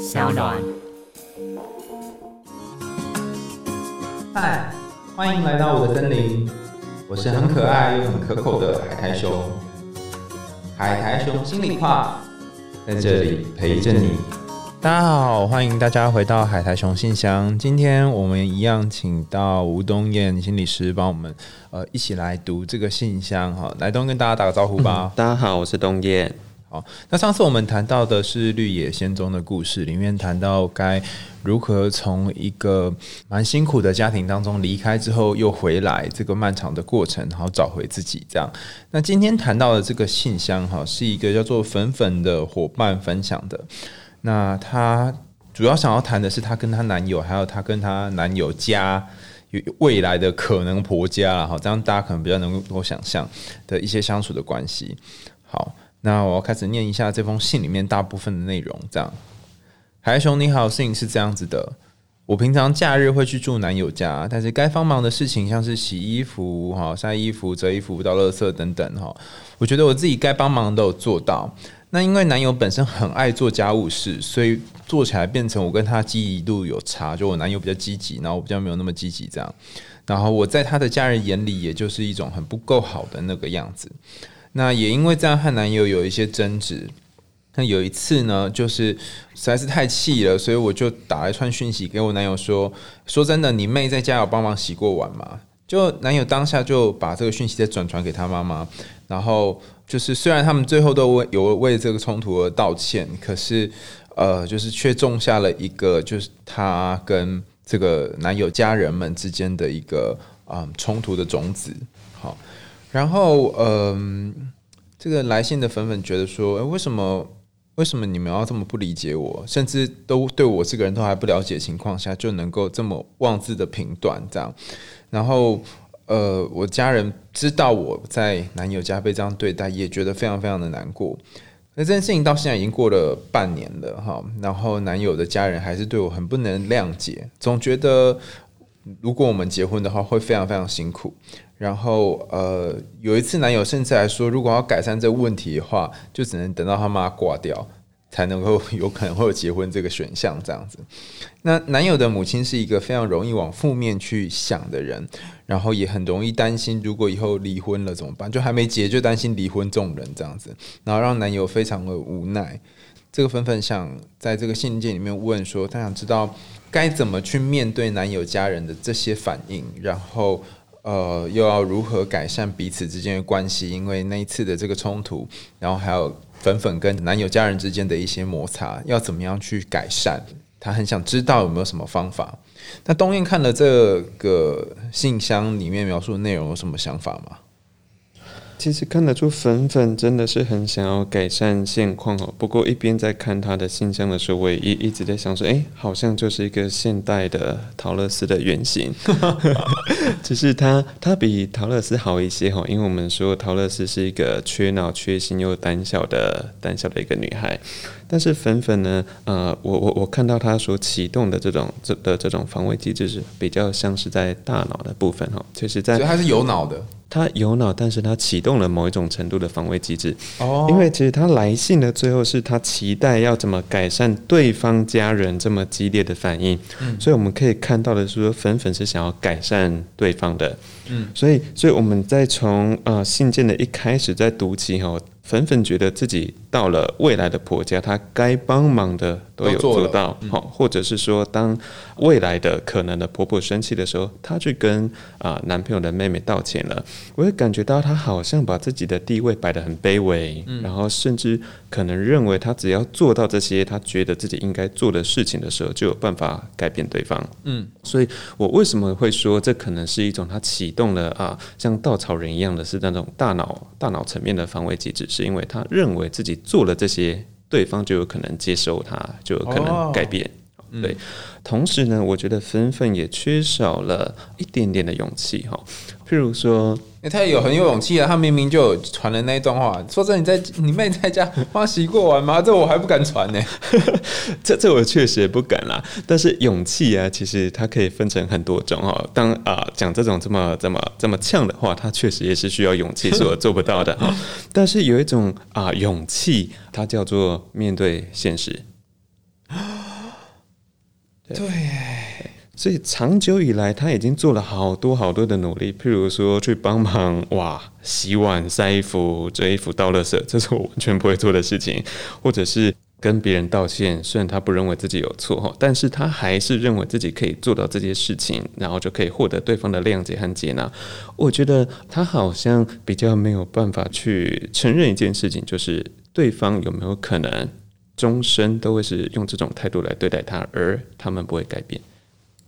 小暖。嗨，欢迎来到我的森林，我是很可爱又很可口的海苔熊。海苔熊心里话，在这里陪着你。大家好，欢迎大家回到海苔熊信箱。今天我们一样请到吴东燕心理师帮我们呃一起来读这个信箱哈。来东跟大家打个招呼吧。大家好，我是东燕。好，那上次我们谈到的是绿野仙踪的故事，里面谈到该如何从一个蛮辛苦的家庭当中离开之后又回来，这个漫长的过程，然后找回自己这样。那今天谈到的这个信箱哈，是一个叫做粉粉的伙伴分享的。那她主要想要谈的是她跟她男友，还有她跟她男友家未来的可能婆家了哈，这样大家可能比较能够想象的一些相处的关系。好。那我要开始念一下这封信里面大部分的内容。这样，海熊你好，事情是这样子的。我平常假日会去住男友家，但是该帮忙的事情，像是洗衣服、哈晒衣服、折衣服、倒垃圾等等，哈，我觉得我自己该帮忙都有做到。那因为男友本身很爱做家务事，所以做起来变成我跟他积极度有差，就我男友比较积极，然后我比较没有那么积极，这样。然后我在他的家人眼里，也就是一种很不够好的那个样子。那也因为这样和男友有一些争执，那有一次呢，就是实在是太气了，所以我就打了一串讯息给我男友说：“说真的，你妹在家有帮忙洗过碗吗？”就男友当下就把这个讯息再转传给他妈妈，然后就是虽然他们最后都为有为这个冲突而道歉，可是呃，就是却种下了一个就是他跟这个男友家人们之间的一个嗯冲突的种子。好。然后，嗯，这个来信的粉粉觉得说，哎，为什么为什么你们要这么不理解我，甚至都对我这个人都还不了解情况下，就能够这么妄自的评断这样？然后，呃，我家人知道我在男友家被这样对待，也觉得非常非常的难过。那这件事情到现在已经过了半年了，哈，然后男友的家人还是对我很不能谅解，总觉得如果我们结婚的话，会非常非常辛苦。然后，呃，有一次男友甚至还说，如果要改善这个问题的话，就只能等到他妈挂掉，才能够有可能会有结婚这个选项这样子。那男友的母亲是一个非常容易往负面去想的人，然后也很容易担心，如果以后离婚了怎么办？就还没结就担心离婚这种人这样子，然后让男友非常的无奈。这个粉粉想在这个信件里面问说，他想知道该怎么去面对男友家人的这些反应，然后。呃，又要如何改善彼此之间的关系？因为那一次的这个冲突，然后还有粉粉跟男友家人之间的一些摩擦，要怎么样去改善？他很想知道有没有什么方法。那东燕看了这个信箱里面描述的内容，有什么想法吗？其实看得出粉粉真的是很想要改善现况哦。不过一边在看他的信箱的时候，我也一一直在想说，哎，好像就是一个现代的陶乐斯的原型。只是他他比陶乐斯好一些哈，因为我们说陶乐斯是一个缺脑、缺心又胆小的胆小的一个女孩。但是粉粉呢，呃，我我我看到他所启动的这种这的这种防卫机制是比较像是在大脑的部分哈，就是在，所以他是有脑的。他有脑，但是他启动了某一种程度的防卫机制。哦，因为其实他来信的最后是他期待要怎么改善对方家人这么激烈的反应。嗯，所以我们可以看到的是说，粉粉是想要改善对方的。嗯，所以，所以我们在从呃信件的一开始在读起哈。粉粉觉得自己到了未来的婆家，她该帮忙的都有做到，好，或者是说，当未来的可能的婆婆生气的时候，她去跟啊男朋友的妹妹道歉了。我会感觉到她好像把自己的地位摆得很卑微，然后甚至可能认为她只要做到这些，她觉得自己应该做的事情的时候，就有办法改变对方。嗯，所以我为什么会说这可能是一种她启动了啊，像稻草人一样的是那种大脑大脑层面的防卫机制。是因为他认为自己做了这些，对方就有可能接受他，就有可能改变。对，同时呢，我觉得芬芬也缺少了一点点的勇气哈。譬如说，他有很有勇气啊，他明明就传了那一段话，说真，你在 你妹在家花洗过完吗？这我还不敢传呢。这这我确实也不敢啦。但是勇气啊，其实它可以分成很多种哈。当啊讲这种这么这么这么呛的话，它确实也是需要勇气所做不到的哈。但是有一种啊勇气，它叫做面对现实。对。所以长久以来，他已经做了好多好多的努力，譬如说去帮忙哇洗碗、晒衣服、折衣服、倒垃圾，这是我完全不会做的事情，或者是跟别人道歉。虽然他不认为自己有错，但是他还是认为自己可以做到这些事情，然后就可以获得对方的谅解和接纳。我觉得他好像比较没有办法去承认一件事情，就是对方有没有可能终身都会是用这种态度来对待他，而他们不会改变。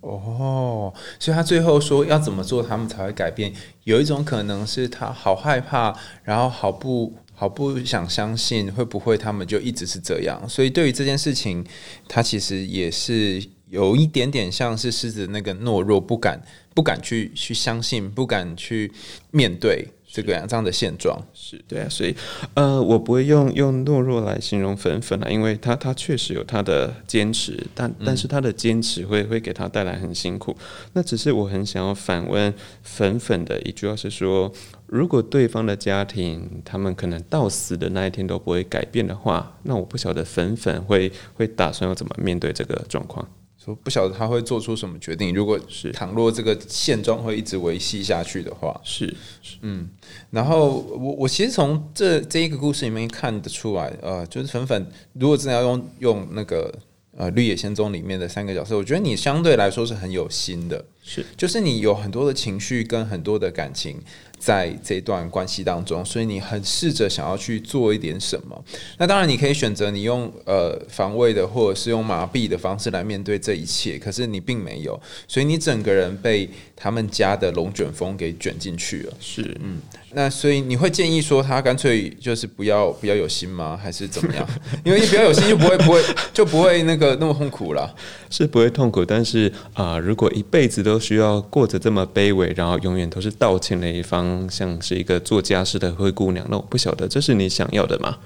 哦，所以他最后说要怎么做，他们才会改变？有一种可能是他好害怕，然后好不好不想相信，会不会他们就一直是这样？所以对于这件事情，他其实也是有一点点像是狮子那个懦弱，不敢不敢去去相信，不敢去面对。这个这样的现状是对啊，所以呃，我不会用用懦弱来形容粉粉啊，因为他他确实有他的坚持，但但是他的坚持会会给他带来很辛苦。那只是我很想要反问粉粉的一句话是说，如果对方的家庭他们可能到死的那一天都不会改变的话，那我不晓得粉粉会会打算要怎么面对这个状况。说不晓得他会做出什么决定。如果是倘若这个现状会一直维系下去的话，是，嗯。然后我我其实从这这一个故事里面看得出来，呃，就是粉粉如果真的要用用那个呃《绿野仙踪》里面的三个角色，我觉得你相对来说是很有心的，是，就是你有很多的情绪跟很多的感情。在这段关系当中，所以你很试着想要去做一点什么。那当然，你可以选择你用呃防卫的，或者是用麻痹的方式来面对这一切。可是你并没有，所以你整个人被他们家的龙卷风给卷进去了。是，嗯。那所以你会建议说他干脆就是不要不要有心吗？还是怎么样？因为你不要有心就不会不会就不会那个那么痛苦了。是不会痛苦，但是啊，如果一辈子都需要过着这么卑微，然后永远都是道歉的一方，像是一个做家事的灰姑娘，那我不晓得这是你想要的吗？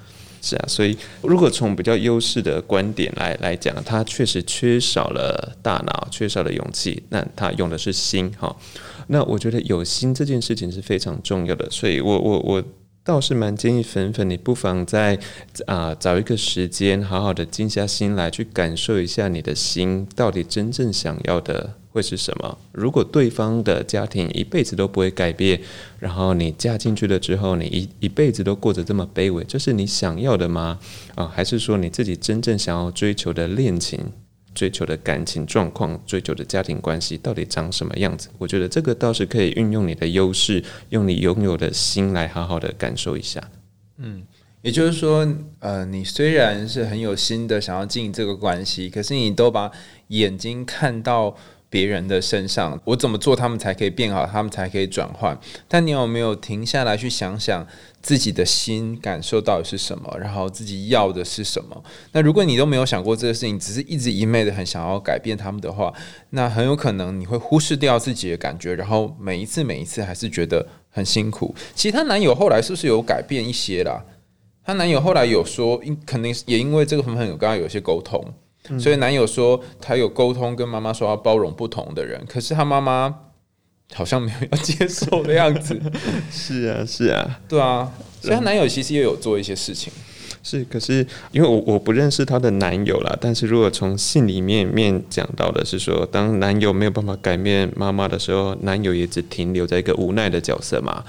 是啊，所以如果从比较优势的观点来来讲，他确实缺少了大脑，缺少了勇气，那他用的是心哈。那我觉得有心这件事情是非常重要的，所以我我我。倒是蛮建议粉粉，你不妨在啊找一个时间，好好的静下心来，去感受一下你的心到底真正想要的会是什么。如果对方的家庭一辈子都不会改变，然后你嫁进去了之后，你一一辈子都过着这么卑微，这是你想要的吗？啊，还是说你自己真正想要追求的恋情？追求的感情状况，追求的家庭关系到底长什么样子？我觉得这个倒是可以运用你的优势，用你拥有的心来好好的感受一下。嗯，也就是说，呃，你虽然是很有心的想要经营这个关系，可是你都把眼睛看到。别人的身上，我怎么做，他们才可以变好，他们才可以转换。但你有没有停下来去想想自己的心感受到底是什么，然后自己要的是什么？那如果你都没有想过这个事情，只是一直一昧的很想要改变他们的话，那很有可能你会忽视掉自己的感觉，然后每一次每一次还是觉得很辛苦。其实她男友后来是不是有改变一些啦？她男友后来有说，因肯定是也因为这个朋友刚刚有些沟通。所以男友说他有沟通跟妈妈说要包容不同的人，可是他妈妈好像没有要接受的样子。是啊，是啊，对啊。所以她男友其实也有做一些事情。是，可是因为我我不认识她的男友啦，但是如果从信里面面讲到的是说，当男友没有办法改变妈妈的时候，男友也只停留在一个无奈的角色嘛。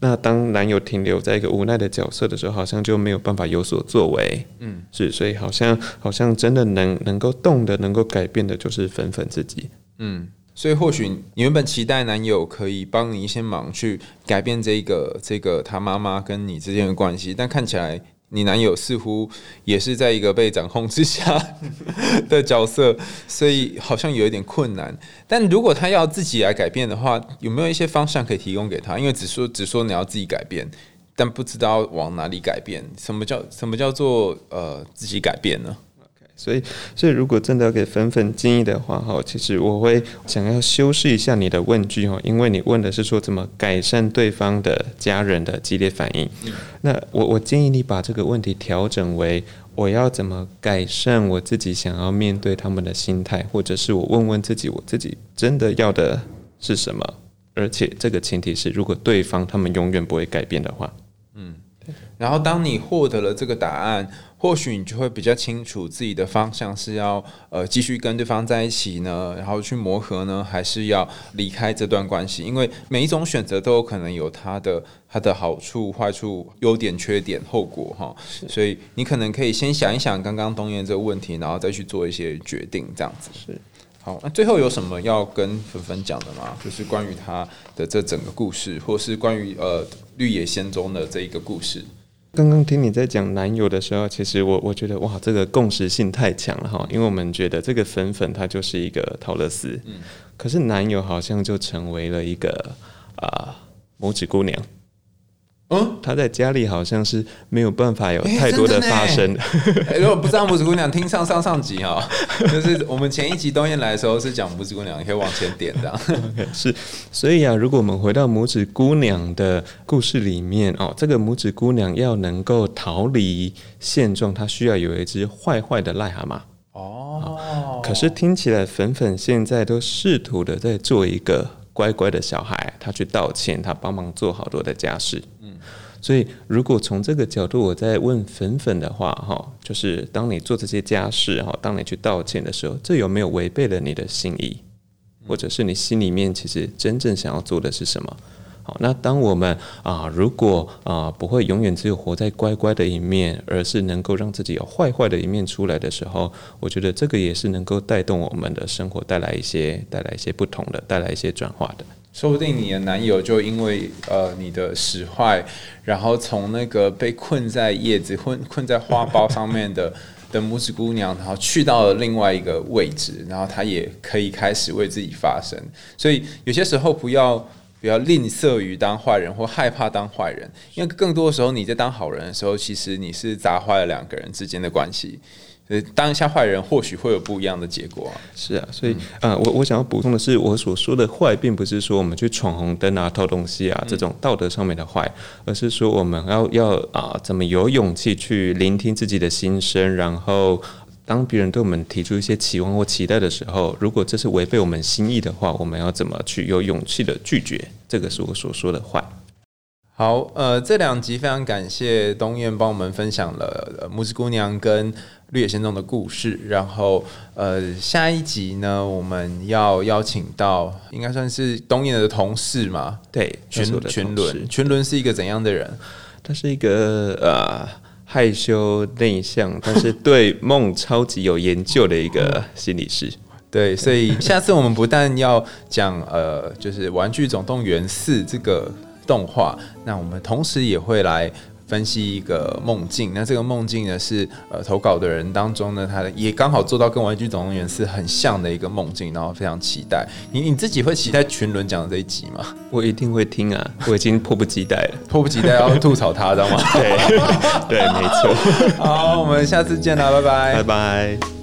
那当男友停留在一个无奈的角色的时候，好像就没有办法有所作为。嗯，是，所以好像好像真的能能够动的、能够改变的，就是粉粉自己。嗯，所以或许你原本期待男友可以帮你一些忙，去改变这个这个他妈妈跟你之间的关系，但看起来。你男友似乎也是在一个被掌控之下 的角色，所以好像有一点困难。但如果他要自己来改变的话，有没有一些方向可以提供给他？因为只说只说你要自己改变，但不知道往哪里改变。什么叫什么叫做呃自己改变呢？所以，所以如果真的要给粉粉建议的话，哈，其实我会想要修饰一下你的问句，哈，因为你问的是说怎么改善对方的家人的激烈反应。那我我建议你把这个问题调整为：我要怎么改善我自己想要面对他们的心态，或者是我问问自己，我自己真的要的是什么？而且这个前提是，如果对方他们永远不会改变的话，嗯。然后当你获得了这个答案。或许你就会比较清楚自己的方向是要呃继续跟对方在一起呢，然后去磨合呢，还是要离开这段关系？因为每一种选择都有可能有它的它的好处、坏处、优点、缺点、后果哈。所以你可能可以先想一想刚刚东燕这个问题，然后再去做一些决定，这样子是好。那最后有什么要跟粉粉讲的吗？就是关于他的这整个故事，或是关于呃绿野仙踪的这一个故事。刚刚听你在讲男友的时候，其实我我觉得哇，这个共识性太强了哈，因为我们觉得这个粉粉她就是一个陶乐斯，嗯，可是男友好像就成为了一个啊拇指姑娘。嗯，他在家里好像是没有办法有太多的发生。如果不知道拇指姑娘，听上上上集哈，就是我们前一集东燕来的时候是讲拇指姑娘，你可以往前点的。是，所以啊，如果我们回到拇指姑娘的故事里面哦，这个拇指姑娘要能够逃离现状，她需要有一只坏坏的癞蛤蟆。哦，可是听起来粉粉现在都试图的在做一个乖乖的小孩，他去道歉，他帮忙做好多的家事。嗯所以，如果从这个角度，我在问粉粉的话，哈，就是当你做这些家事，哈，当你去道歉的时候，这有没有违背了你的心意，或者是你心里面其实真正想要做的是什么？好，那当我们啊，如果啊不会永远只有活在乖乖的一面，而是能够让自己有坏坏的一面出来的时候，我觉得这个也是能够带动我们的生活，带来一些带来一些不同的，带来一些转化的。说不定你的男友就因为呃你的使坏，然后从那个被困在叶子、困困在花苞上面的 的拇指姑娘，然后去到了另外一个位置，然后他也可以开始为自己发声。所以有些时候不要不要吝啬于当坏人或害怕当坏人，因为更多的时候你在当好人的时候，其实你是砸坏了两个人之间的关系。所以，当一下坏人，或许会有不一样的结果啊。是啊，所以呃，我我想要补充的是，我所说的坏，并不是说我们去闯红灯啊、偷东西啊这种道德上面的坏，而是说我们要要啊，怎么有勇气去聆听自己的心声，然后当别人对我们提出一些期望或期待的时候，如果这是违背我们心意的话，我们要怎么去有勇气的拒绝？这个是我所说的坏。好，呃，这两集非常感谢东燕帮我们分享了拇指姑娘跟绿野仙踪的故事。然后，呃，下一集呢，我们要邀请到应该算是东燕的同事嘛？对，群群伦，群伦是一个怎样的人？他是一个呃害羞内向，但是对梦超级有研究的一个心理师。对，所以下次我们不但要讲呃，就是《玩具总动员四》这个。动画，那我们同时也会来分析一个梦境。那这个梦境呢，是呃投稿的人当中呢，他也刚好做到跟《玩具总动员》是很像的一个梦境，然后非常期待。你你自己会期待群伦讲的这一集吗？我一定会听啊，我已经迫不及待了，迫不及待要吐槽他，知道吗？对对，没错。好，我们下次见啦，拜拜，拜拜。